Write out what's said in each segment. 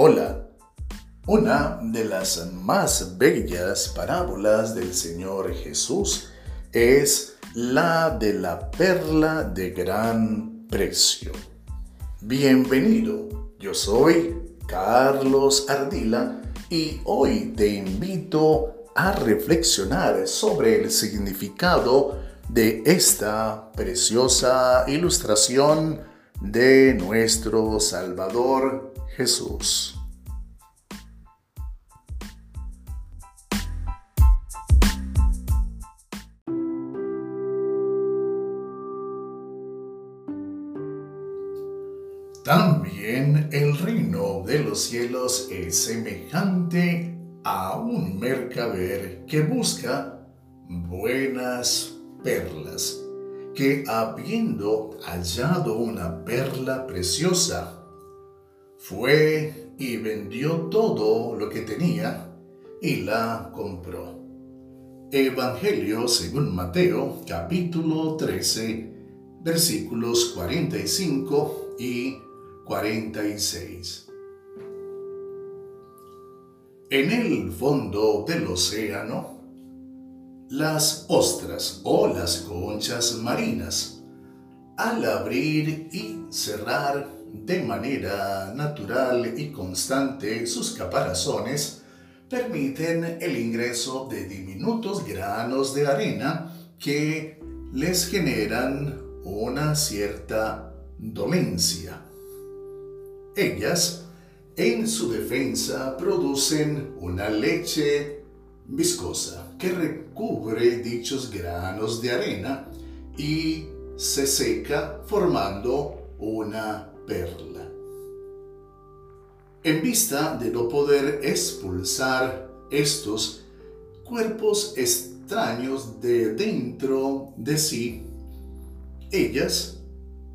Hola. Una de las más bellas parábolas del Señor Jesús es la de la perla de gran precio. Bienvenido, yo soy Carlos Ardila y hoy te invito a reflexionar sobre el significado de esta preciosa ilustración de nuestro Salvador Jesús. También el reino de los cielos es semejante a un mercader que busca buenas perlas, que habiendo hallado una perla preciosa, fue y vendió todo lo que tenía y la compró. Evangelio según Mateo capítulo 13 versículos 45 y 46. En el fondo del océano, las ostras o las conchas marinas, al abrir y cerrar de manera natural y constante sus caparazones, permiten el ingreso de diminutos granos de arena que les generan una cierta dolencia. Ellas, en su defensa, producen una leche viscosa que recubre dichos granos de arena y se seca formando una En vista de no poder expulsar estos cuerpos extraños de dentro de sí, ellas,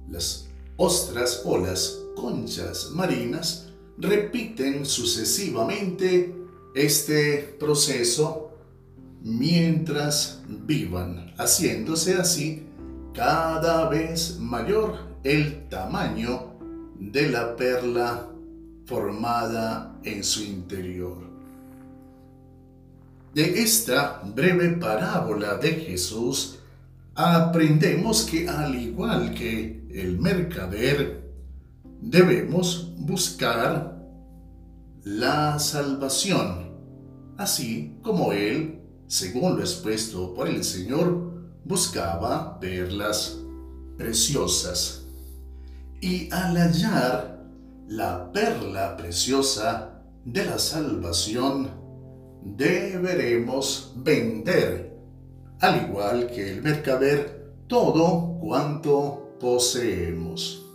las ostras o las conchas marinas repiten sucesivamente este proceso mientras vivan, haciéndose así cada vez mayor el tamaño de la perla formada en su interior. De esta breve parábola de Jesús aprendemos que al igual que el mercader debemos buscar la salvación, así como él, según lo expuesto por el Señor, buscaba perlas preciosas. Y al hallar la perla preciosa de la salvación, deberemos vender, al igual que el mercader, todo cuanto poseemos.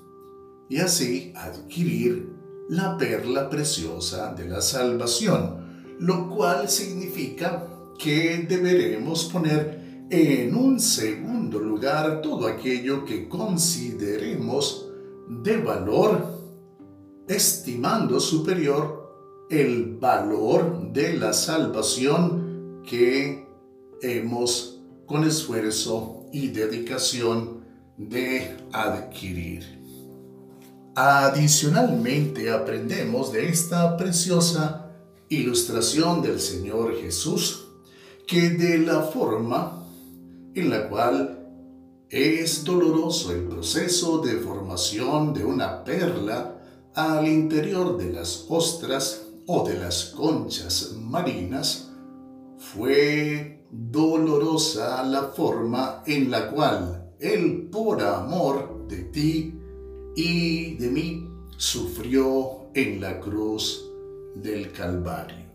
Y así adquirir la perla preciosa de la salvación, lo cual significa que deberemos poner en un segundo lugar todo aquello que consideremos de valor, estimando superior el valor de la salvación que hemos con esfuerzo y dedicación de adquirir. Adicionalmente aprendemos de esta preciosa ilustración del Señor Jesús que de la forma en la cual es doloroso el proceso de formación de una perla al interior de las ostras o de las conchas marinas, fue dolorosa la forma en la cual Él por amor de ti y de mí sufrió en la cruz del Calvario.